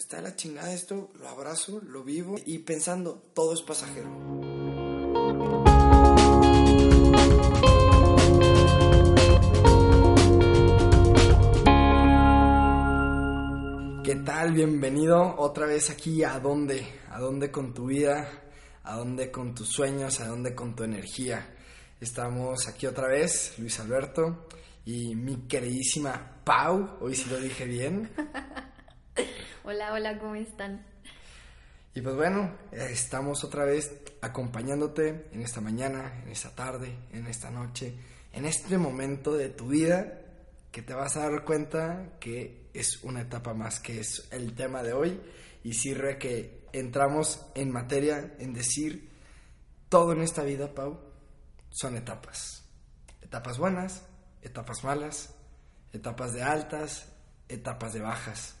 está de la chingada esto, lo abrazo, lo vivo y pensando, todo es pasajero. ¿Qué tal? Bienvenido otra vez aquí a dónde, a dónde con tu vida, a dónde con tus sueños, a dónde con tu energía. Estamos aquí otra vez, Luis Alberto y mi queridísima Pau, hoy sí lo dije bien. hola, hola, ¿cómo están? Y pues bueno, estamos otra vez acompañándote en esta mañana, en esta tarde, en esta noche, en este momento de tu vida que te vas a dar cuenta que es una etapa más, que es el tema de hoy y sirve que entramos en materia en decir todo en esta vida, Pau, son etapas. Etapas buenas, etapas malas, etapas de altas, etapas de bajas.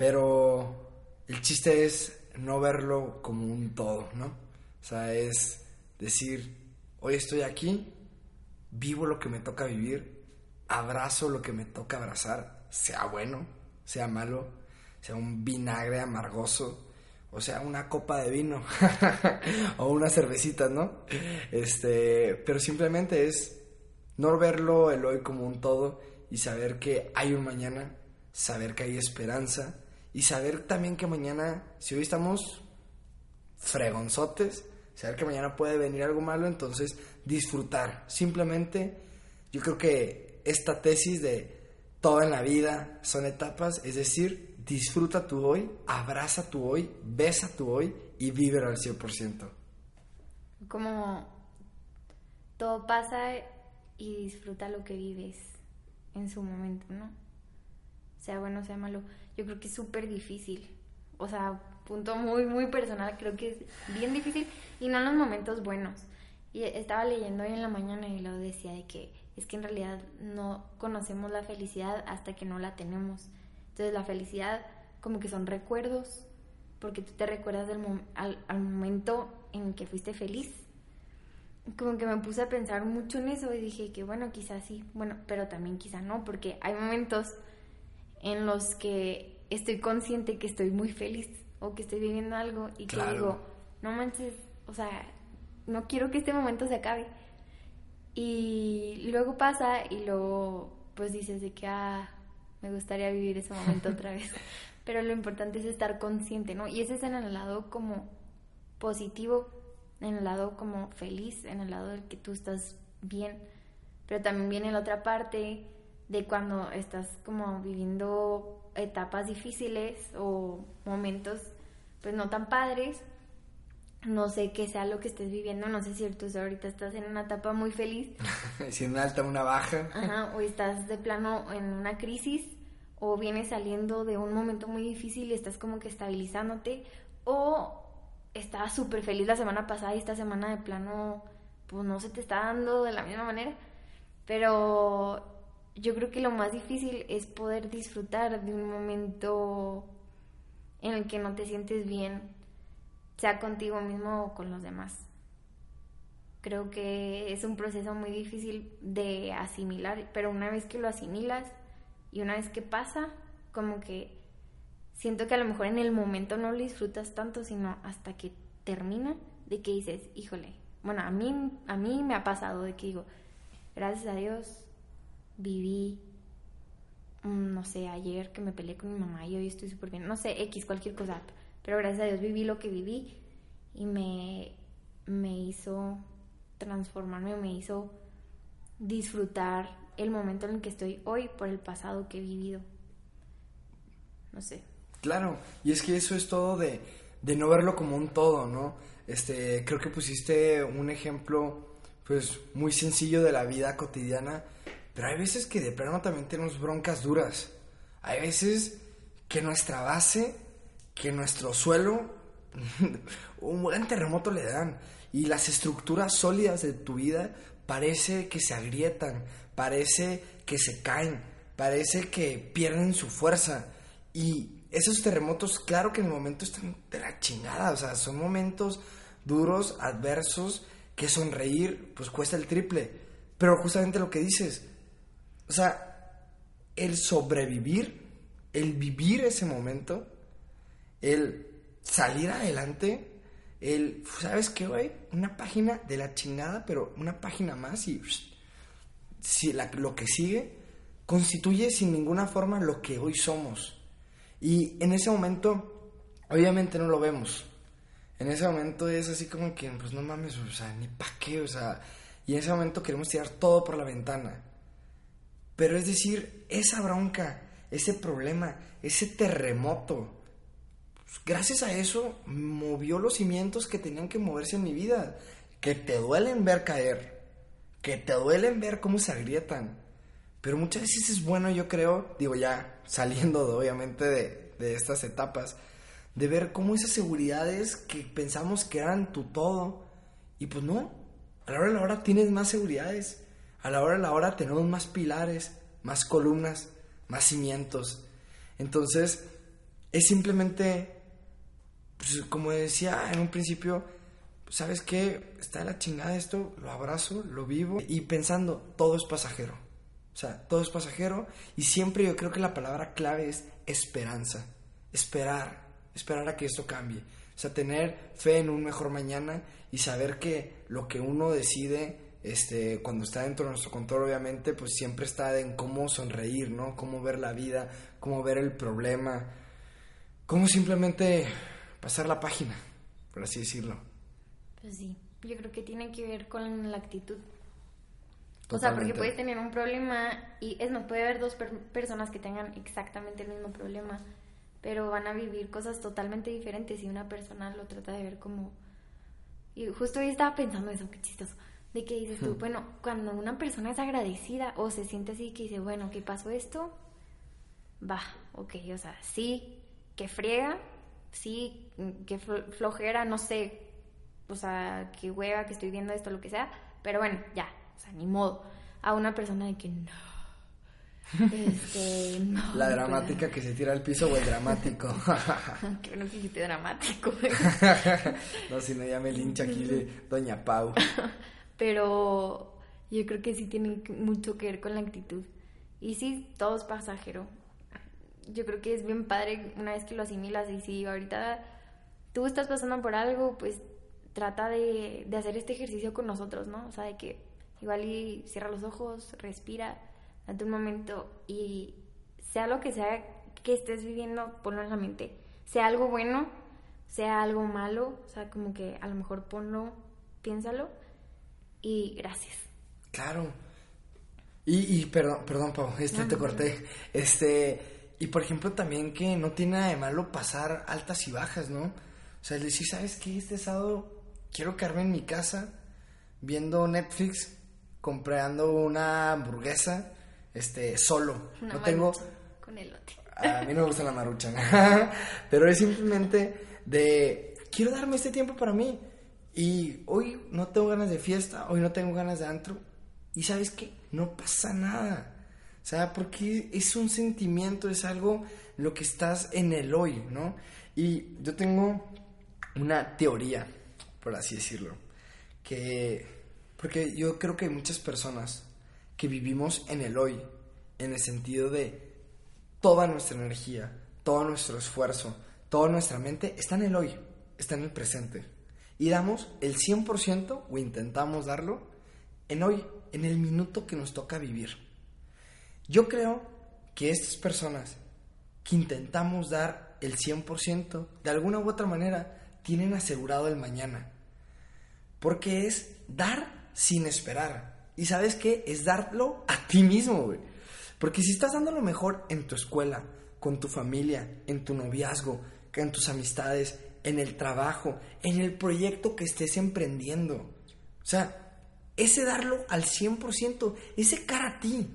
Pero el chiste es no verlo como un todo, ¿no? O sea, es decir, hoy estoy aquí, vivo lo que me toca vivir, abrazo lo que me toca abrazar, sea bueno, sea malo, sea un vinagre amargoso, o sea, una copa de vino o una cervecita, ¿no? Este, pero simplemente es no verlo el hoy como un todo y saber que hay un mañana, saber que hay esperanza y saber también que mañana, si hoy estamos fregonzotes, saber que mañana puede venir algo malo, entonces disfrutar. Simplemente, yo creo que esta tesis de todo en la vida son etapas, es decir, disfruta tu hoy, abraza tu hoy, besa tu hoy y vive al 100%. Como todo pasa y disfruta lo que vives en su momento, ¿no? Sea bueno, sea malo. Yo creo que es súper difícil. O sea, punto muy, muy personal, creo que es bien difícil y no en los momentos buenos. Y estaba leyendo hoy en la mañana y lo decía de que es que en realidad no conocemos la felicidad hasta que no la tenemos. Entonces la felicidad como que son recuerdos, porque tú te recuerdas del al, al momento en que fuiste feliz como que me puse a pensar mucho en eso y dije que bueno, quizás sí, bueno, pero también quizá no, porque hay momentos en los que estoy consciente que estoy muy feliz o que estoy viviendo algo y que digo, no manches, o sea, no quiero que este momento se acabe. Y luego pasa y luego pues dices de que, ah, me gustaría vivir ese momento otra vez. Pero lo importante es estar consciente, ¿no? Y ese es en el lado como positivo en el lado como feliz, en el lado del que tú estás bien, pero también viene la otra parte de cuando estás como viviendo etapas difíciles o momentos pues no tan padres, no sé qué sea lo que estés viviendo, no sé si tú ahorita estás en una etapa muy feliz. si una alta, una baja. Ajá, o estás de plano en una crisis, o vienes saliendo de un momento muy difícil y estás como que estabilizándote, o estaba súper feliz la semana pasada y esta semana de plano, pues no se te está dando de la misma manera. Pero yo creo que lo más difícil es poder disfrutar de un momento en el que no te sientes bien, sea contigo mismo o con los demás. Creo que es un proceso muy difícil de asimilar, pero una vez que lo asimilas y una vez que pasa, como que siento que a lo mejor en el momento no lo disfrutas tanto, sino hasta que termina, de que dices, híjole, bueno, a mí, a mí me ha pasado de que digo, gracias a Dios viví, no sé, ayer que me peleé con mi mamá y hoy estoy súper bien, no sé, X, cualquier cosa, pero gracias a Dios viví lo que viví y me, me hizo transformarme, me hizo disfrutar el momento en el que estoy hoy por el pasado que he vivido. No sé. Claro, y es que eso es todo de, de no verlo como un todo, ¿no? Este, creo que pusiste un ejemplo, pues, muy sencillo de la vida cotidiana, pero hay veces que de plano también tenemos broncas duras. Hay veces que nuestra base, que nuestro suelo, un buen terremoto le dan. Y las estructuras sólidas de tu vida parece que se agrietan, parece que se caen, parece que pierden su fuerza. Y esos terremotos, claro que en el momento están de la chingada, o sea, son momentos duros, adversos, que sonreír, pues cuesta el triple. Pero justamente lo que dices, o sea, el sobrevivir, el vivir ese momento, el salir adelante, el, ¿sabes qué, güey? Una página de la chingada, pero una página más y si lo que sigue constituye sin ninguna forma lo que hoy somos. Y en ese momento, obviamente no lo vemos. En ese momento es así como que, pues no mames, o sea, ni pa' qué, o sea, y en ese momento queremos tirar todo por la ventana. Pero es decir, esa bronca, ese problema, ese terremoto, pues, gracias a eso movió los cimientos que tenían que moverse en mi vida, que te duelen ver caer, que te duelen ver cómo se agrietan. Pero muchas veces es bueno, yo creo, digo ya saliendo de, obviamente de, de estas etapas, de ver cómo esas seguridades que pensamos que eran tu todo, y pues no, a la hora de la hora tienes más seguridades. A la hora de la hora tenemos más pilares, más columnas, más cimientos. Entonces, es simplemente, pues, como decía en un principio, ¿sabes qué? Está la chingada esto, lo abrazo, lo vivo y pensando, todo es pasajero. O sea, todo es pasajero y siempre yo creo que la palabra clave es esperanza. Esperar, esperar a que esto cambie. O sea, tener fe en un mejor mañana y saber que lo que uno decide este, cuando está dentro de nuestro control, obviamente, pues siempre está en cómo sonreír, ¿no? Cómo ver la vida, cómo ver el problema, cómo simplemente pasar la página, por así decirlo. Pues sí, yo creo que tiene que ver con la actitud. O sea, porque puedes tener un problema y es más, puede haber dos personas que tengan exactamente el mismo problema, pero van a vivir cosas totalmente diferentes y una persona lo trata de ver como y justo hoy estaba pensando eso, qué chistoso. De que dices tú, bueno, cuando una persona es agradecida o se siente así, que dice, bueno, ¿qué pasó esto? Va, ok, o sea, sí, que friega, sí, que flojera, no sé, o sea, que hueva, que estoy viendo esto, lo que sea, pero bueno, ya, o sea, ni modo. A una persona de que no, este, no. La dramática que se tira al piso o el dramático. que no dijiste dramático. no, si no ya me lincha aquí de Doña Pau. Pero yo creo que sí tiene mucho que ver con la actitud. Y sí, todo es pasajero. Yo creo que es bien padre una vez que lo asimilas y si ahorita tú estás pasando por algo, pues trata de, de hacer este ejercicio con nosotros, ¿no? O sea, de que igual cierra los ojos, respira ante un momento y sea lo que sea que estés viviendo, ponlo en la mente. Sea algo bueno, sea algo malo, o sea, como que a lo mejor ponlo, piénsalo y gracias. Claro. Y, y perdón, perdón, Pau, este te corté. Este, y por ejemplo también que no tiene nada de malo pasar altas y bajas, ¿no? O sea, decir, ¿sabes qué? Este sábado quiero quedarme en mi casa viendo Netflix, comprando una hamburguesa este, solo. no tengo... Con elote. A mí no me gusta la marucha. Pero es simplemente de, quiero darme este tiempo para mí. Y hoy no tengo ganas de fiesta, hoy no tengo ganas de antro. Y sabes qué, no pasa nada. O sea, porque es un sentimiento, es algo lo que estás en el hoy, ¿no? Y yo tengo una teoría, por así decirlo, que, porque yo creo que hay muchas personas que vivimos en el hoy, en el sentido de toda nuestra energía, todo nuestro esfuerzo, toda nuestra mente está en el hoy, está en el presente. Y damos el 100% o intentamos darlo en hoy, en el minuto que nos toca vivir. Yo creo que estas personas que intentamos dar el 100%, de alguna u otra manera, tienen asegurado el mañana. Porque es dar sin esperar. Y sabes qué? Es darlo a ti mismo, güey. Porque si estás dando lo mejor en tu escuela, con tu familia, en tu noviazgo, en tus amistades, en el trabajo, en el proyecto que estés emprendiendo. O sea, ese darlo al 100%, ese cara a ti.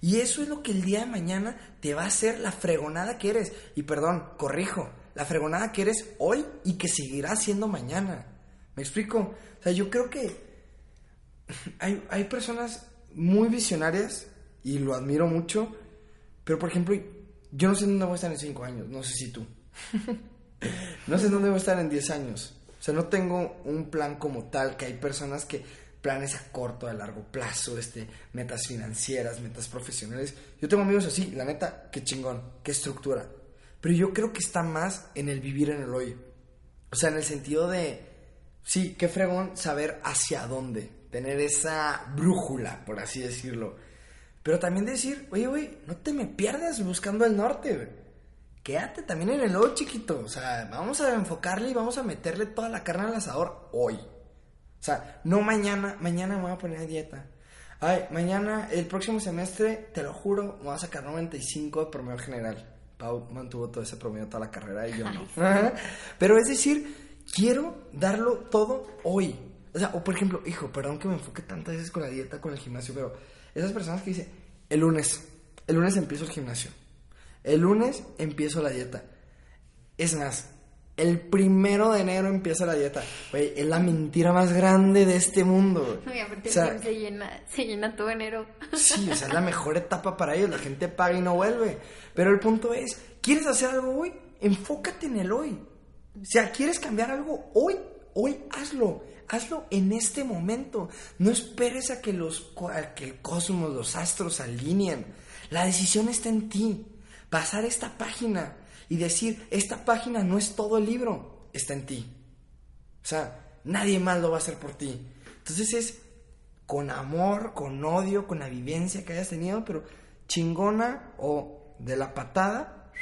Y eso es lo que el día de mañana te va a hacer la fregonada que eres. Y perdón, corrijo, la fregonada que eres hoy y que seguirá siendo mañana. ¿Me explico? O sea, yo creo que hay, hay personas muy visionarias y lo admiro mucho, pero por ejemplo, yo no sé dónde voy a estar en 5 años, no sé si tú. no sé dónde voy a estar en 10 años. O sea, no tengo un plan como tal, que hay personas que planes a corto, a largo plazo, este, metas financieras, metas profesionales. Yo tengo amigos así, la neta, qué chingón, qué estructura. Pero yo creo que está más en el vivir en el hoy. O sea, en el sentido de, sí, qué fregón saber hacia dónde, tener esa brújula, por así decirlo. Pero también decir, oye, güey, no te me pierdas buscando el norte, güey. Quédate también en el hoy, chiquito. O sea, vamos a enfocarle y vamos a meterle toda la carne al asador hoy. O sea, no mañana, mañana me voy a poner a dieta. Ay, mañana, el próximo semestre, te lo juro, me voy a sacar 95 de promedio general. Pau mantuvo todo ese promedio toda la carrera y yo no. Pero es decir, quiero darlo todo hoy. O sea, o por ejemplo, hijo, perdón que me enfoque tantas veces con la dieta, con el gimnasio, pero esas personas que dicen, el lunes, el lunes empiezo el gimnasio, el lunes empiezo la dieta. Es más, el primero de enero empieza la dieta. Güey, es la mentira más grande de este mundo. o sea, se llena, se llena todo enero. Sí, o sea, es la mejor etapa para ellos. La gente paga y no vuelve. Pero el punto es, ¿quieres hacer algo hoy? Enfócate en el hoy. O sea, ¿quieres cambiar algo hoy? Hoy hazlo. Hazlo en este momento. No esperes a que, los, a que el cosmos, los astros se alineen. La decisión está en ti. Pasar esta página y decir, esta página no es todo el libro, está en ti. O sea, nadie más lo va a hacer por ti. Entonces es con amor, con odio, con la vivencia que hayas tenido, pero chingona o de la patada,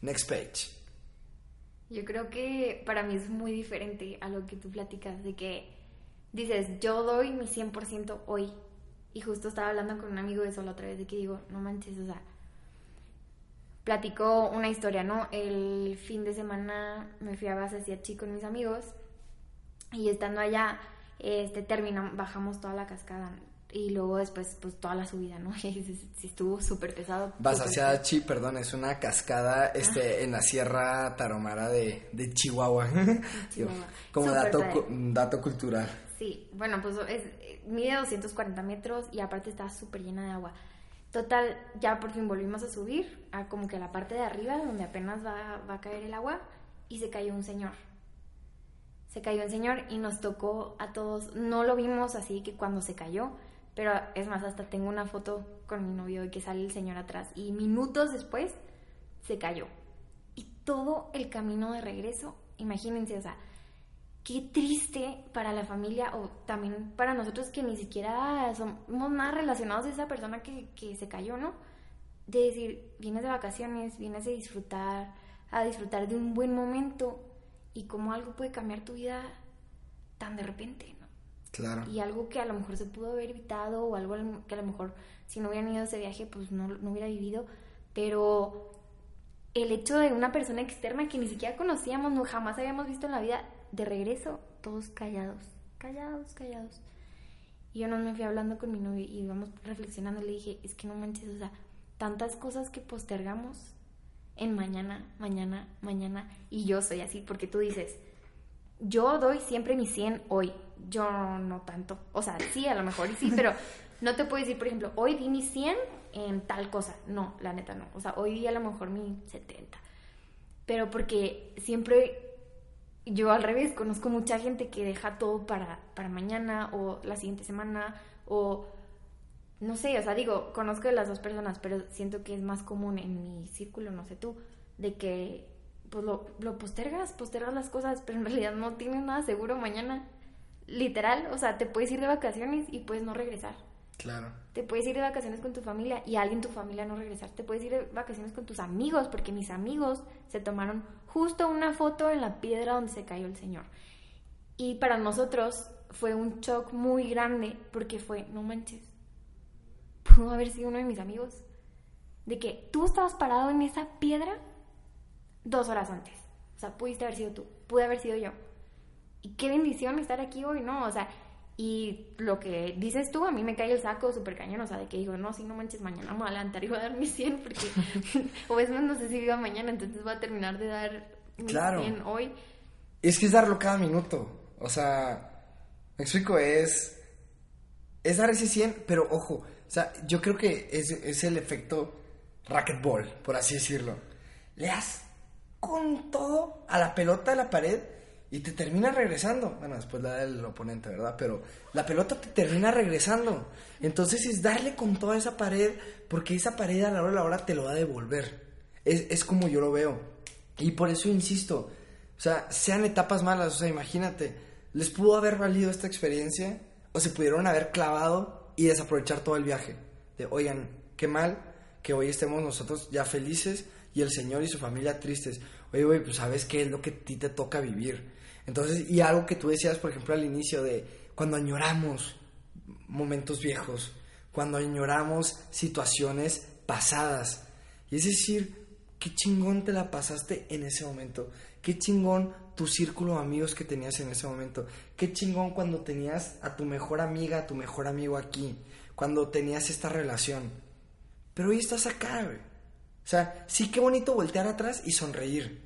next page. Yo creo que para mí es muy diferente a lo que tú platicas, de que dices, yo doy mi 100% hoy. Y justo estaba hablando con un amigo de eso la otra vez, de que digo, no manches, o sea, platicó una historia, ¿no? El fin de semana me fui a Basasiachi con mis amigos y estando allá, este, terminamos, bajamos toda la cascada y luego después, pues toda la subida, ¿no? Y estuvo súper pesado. Basasiachi, perdón, es una cascada este, en la Sierra Taromara de, de Chihuahua. Como dato, dato cultural. Sí, bueno, pues es, mide 240 metros y aparte está súper llena de agua. Total, ya por fin volvimos a subir a como que la parte de arriba donde apenas va, a caer el agua y se cayó un señor. Se cayó un señor y nos tocó a todos, no lo vimos así que cuando se cayó, pero es más, hasta tengo una foto con mi novio de que sale el señor atrás y minutos después se cayó. Y todo el camino de regreso, imagínense, o sea, qué triste para la familia o también para nosotros que ni siquiera somos más relacionados a esa persona que, que se cayó, ¿no? De decir, vienes de vacaciones, vienes a disfrutar, a disfrutar de un buen momento y cómo algo puede cambiar tu vida tan de repente, ¿no? Claro. Y algo que a lo mejor se pudo haber evitado o algo que a lo mejor si no hubieran ido a ese viaje pues no, no hubiera vivido, pero el hecho de una persona externa que ni siquiera conocíamos, no jamás habíamos visto en la vida, de regreso, todos callados, callados, callados. Y yo no me fui hablando con mi novio y íbamos reflexionando. Le dije, es que no manches, o sea, tantas cosas que postergamos en mañana, mañana, mañana. Y yo soy así, porque tú dices, yo doy siempre mi 100 hoy. Yo no tanto. O sea, sí, a lo mejor y sí, pero no te puedo decir, por ejemplo, hoy di mi 100 en tal cosa. No, la neta no. O sea, hoy di a lo mejor mi 70. Pero porque siempre yo al revés, conozco mucha gente que deja todo para, para mañana o la siguiente semana o no sé, o sea, digo, conozco de las dos personas, pero siento que es más común en mi círculo, no sé tú, de que pues lo, lo postergas, postergas las cosas, pero en realidad no tienes nada seguro mañana. Literal, o sea, te puedes ir de vacaciones y puedes no regresar. Claro. Te puedes ir de vacaciones con tu familia y alguien tu familia no regresar. Te puedes ir de vacaciones con tus amigos, porque mis amigos se tomaron justo una foto en la piedra donde se cayó el Señor. Y para nosotros fue un shock muy grande porque fue, no manches, pudo haber sido uno de mis amigos. De que tú estabas parado en esa piedra dos horas antes. O sea, pudiste haber sido tú, pude haber sido yo. Y qué bendición estar aquí hoy, ¿no? O sea, y lo que dices tú, a mí me cae el saco súper cañón, o sea, de que digo, no, si no manches, mañana me voy a levantar y voy a dar mi 100, porque, o es más, no sé si viva mañana, entonces voy a terminar de dar mi claro. 100 hoy. Es que es darlo cada minuto, o sea, me explico, es, es dar ese 100, pero ojo, o sea, yo creo que es, es el efecto racquetball, por así decirlo. Le das con todo a la pelota de la pared y te termina regresando. Bueno, después la del oponente, ¿verdad? Pero la pelota te termina regresando. Entonces es darle con toda esa pared, porque esa pared a la hora de la hora te lo va a devolver. es, es como yo lo veo. Y por eso insisto, o sea, sean etapas malas, o sea, imagínate, les pudo haber valido esta experiencia o se pudieron haber clavado y desaprovechar todo el viaje. De, oigan, qué mal que hoy estemos nosotros ya felices y el Señor y su familia tristes. Oye, güey, pues sabes qué es lo que a ti te toca vivir. Entonces, y algo que tú decías, por ejemplo, al inicio de cuando añoramos momentos viejos, cuando añoramos situaciones pasadas. Y es decir, qué chingón te la pasaste en ese momento. Qué chingón tu círculo de amigos que tenías en ese momento. Qué chingón cuando tenías a tu mejor amiga, a tu mejor amigo aquí. Cuando tenías esta relación. Pero hoy estás acá, güey. O sea, sí qué bonito voltear atrás y sonreír.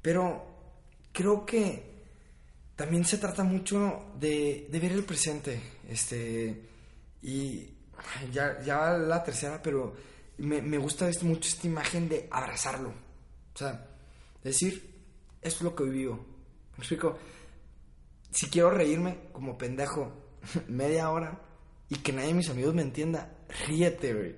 Pero creo que también se trata mucho de, de ver el presente. Este. Y ya, ya la tercera, pero me, me gusta mucho esta imagen de abrazarlo. O sea, decir, esto es lo que vivo. Me explico. Si quiero reírme como pendejo media hora y que nadie de mis amigos me entienda, ríete, güey.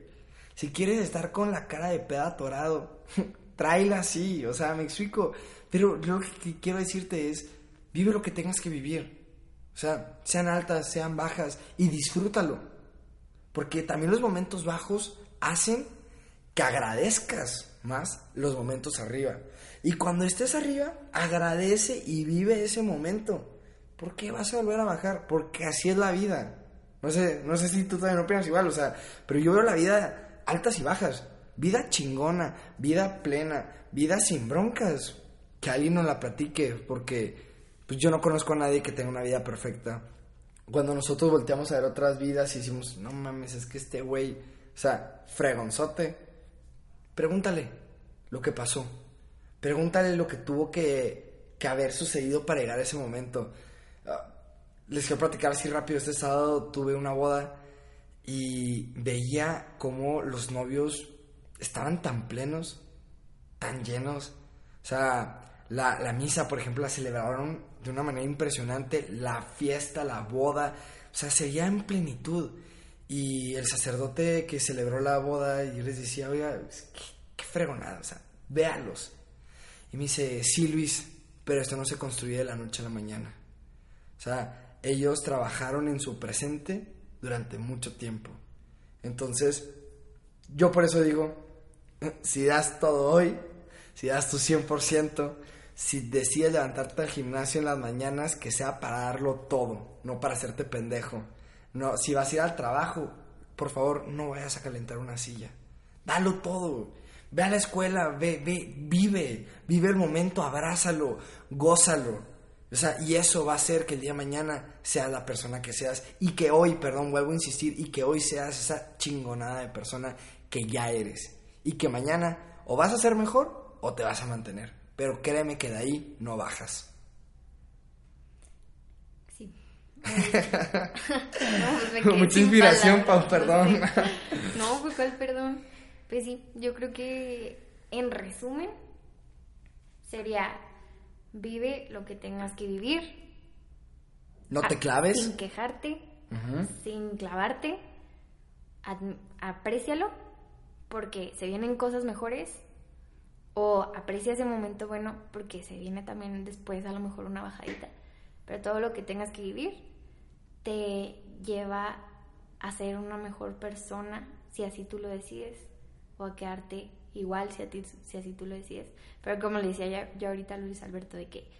Si quieres estar con la cara de peda atorado, tráela así. O sea, me explico. Pero lo que quiero decirte es, vive lo que tengas que vivir. O sea, sean altas, sean bajas y disfrútalo. Porque también los momentos bajos hacen que agradezcas más los momentos arriba. Y cuando estés arriba, agradece y vive ese momento. ¿Por qué vas a volver a bajar? Porque así es la vida. No sé, no sé si tú también opinas igual, o sea, pero yo veo la vida altas y bajas. Vida chingona, vida plena, vida sin broncas. Que alguien nos la platique, porque pues yo no conozco a nadie que tenga una vida perfecta. Cuando nosotros volteamos a ver otras vidas y decimos, no mames, es que este güey, o sea, fregonzote, pregúntale lo que pasó Pregúntale lo que tuvo que, que haber sucedido para llegar a ese momento. Ah, les quiero platicar así rápido. Este sábado tuve una boda y veía cómo los novios estaban tan plenos, tan llenos. O sea, la, la, misa, por ejemplo, la celebraron de una manera impresionante. La fiesta, la boda, o sea, se veía en plenitud. Y el sacerdote que celebró la boda, y les decía, oiga, qué, qué fregonada, o sea, véalos. Y me dice, sí Luis, pero esto no se construye de la noche a la mañana. O sea, ellos trabajaron en su presente durante mucho tiempo. Entonces, yo por eso digo, si das todo hoy, si das tu 100%, si decides levantarte al gimnasio en las mañanas, que sea para darlo todo, no para hacerte pendejo. No, si vas a ir al trabajo, por favor, no vayas a calentar una silla. Dalo todo. Ve a la escuela, ve, ve, vive, vive el momento, abrázalo, gózalo. O sea, y eso va a hacer que el día de mañana seas la persona que seas y que hoy, perdón, vuelvo a insistir, y que hoy seas esa chingonada de persona que ya eres. Y que mañana o vas a ser mejor o te vas a mantener. Pero créeme que de ahí no bajas. Sí. no, Mucha inspiración, Pau, perdón. no, pues cuál perdón. Pues sí, yo creo que en resumen sería vive lo que tengas que vivir. No te claves. Sin quejarte, sin clavarte. Aprécialo porque se vienen cosas mejores o aprecia ese momento bueno porque se viene también después a lo mejor una bajadita. Pero todo lo que tengas que vivir te lleva a ser una mejor persona si así tú lo decides o a quedarte igual si, a ti, si así tú lo decides. Pero como le decía ya, ahorita a Luis Alberto, de que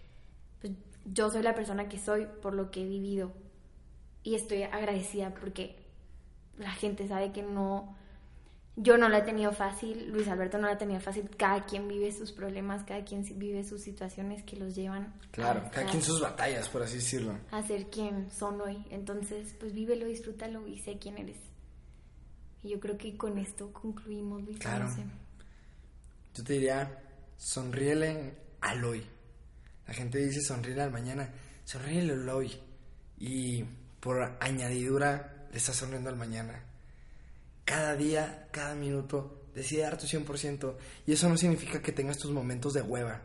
pues, yo soy la persona que soy por lo que he vivido y estoy agradecida porque la gente sabe que no, yo no la he tenido fácil, Luis Alberto no la ha tenido fácil, cada quien vive sus problemas, cada quien vive sus situaciones que los llevan. Claro, cada quien sus batallas, por así decirlo. A ser quien son hoy. Entonces, pues vívelo, disfrútalo y sé quién eres. Y yo creo que con esto concluimos, Luis. Claro. Yo te diría, sonríele al hoy. La gente dice sonríele al mañana, sonríele al hoy. Y por añadidura, le estás sonriendo al mañana. Cada día, cada minuto, decide dar tu 100%. Y eso no significa que tengas tus momentos de hueva.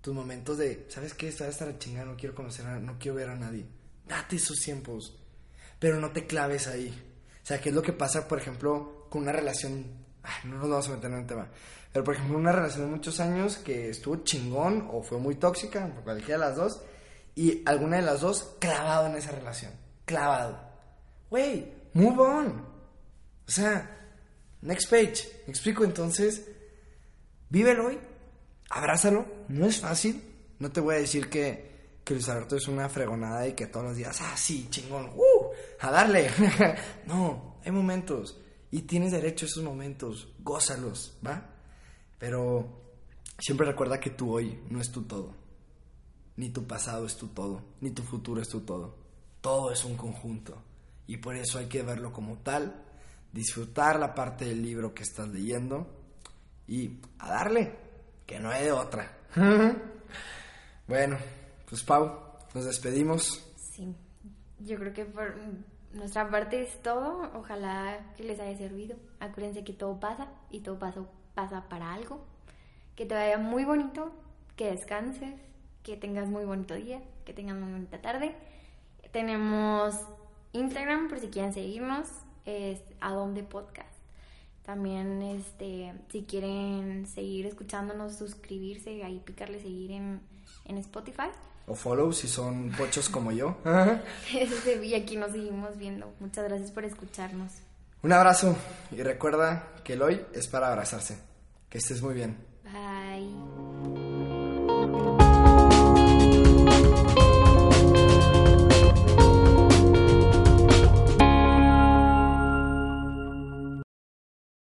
Tus momentos de, ¿sabes qué? Está estar chingada, no quiero conocer a no quiero ver a nadie. Date esos tiempos. Pero no te claves ahí. O sea, ¿qué es lo que pasa, por ejemplo, con una relación no nos vamos a meter en el tema. Pero, por ejemplo, una relación de muchos años que estuvo chingón o fue muy tóxica, cualquiera de las dos, y alguna de las dos clavado en esa relación. Clavado. Güey, move on. O sea, next page. ¿Me explico? Entonces, vívelo hoy, abrázalo. No es fácil. No te voy a decir que, que Luis Alberto es una fregonada y que todos los días, ah, sí, chingón, uh, a darle. no, hay momentos. Y tienes derecho a esos momentos. Gózalos, ¿va? Pero siempre recuerda que tú hoy no es tu todo. Ni tu pasado es tu todo. Ni tu futuro es tu todo. Todo es un conjunto. Y por eso hay que verlo como tal. Disfrutar la parte del libro que estás leyendo. Y a darle. Que no hay de otra. bueno, pues Pau, nos despedimos. Sí. Yo creo que por nuestra parte es todo. Ojalá que les haya servido. Acuérdense que todo pasa y todo pasó pasa para algo, que te vaya muy bonito, que descanses, que tengas muy bonito día, que tengas muy bonita tarde. Tenemos Instagram por si quieren seguirnos, es Adonde Podcast. También, este, si quieren seguir escuchándonos, suscribirse, ahí picarle seguir en, en Spotify. O follow si son pochos como yo. y aquí nos seguimos viendo. Muchas gracias por escucharnos. Un abrazo y recuerda que el hoy es para abrazarse. Que estés muy bien.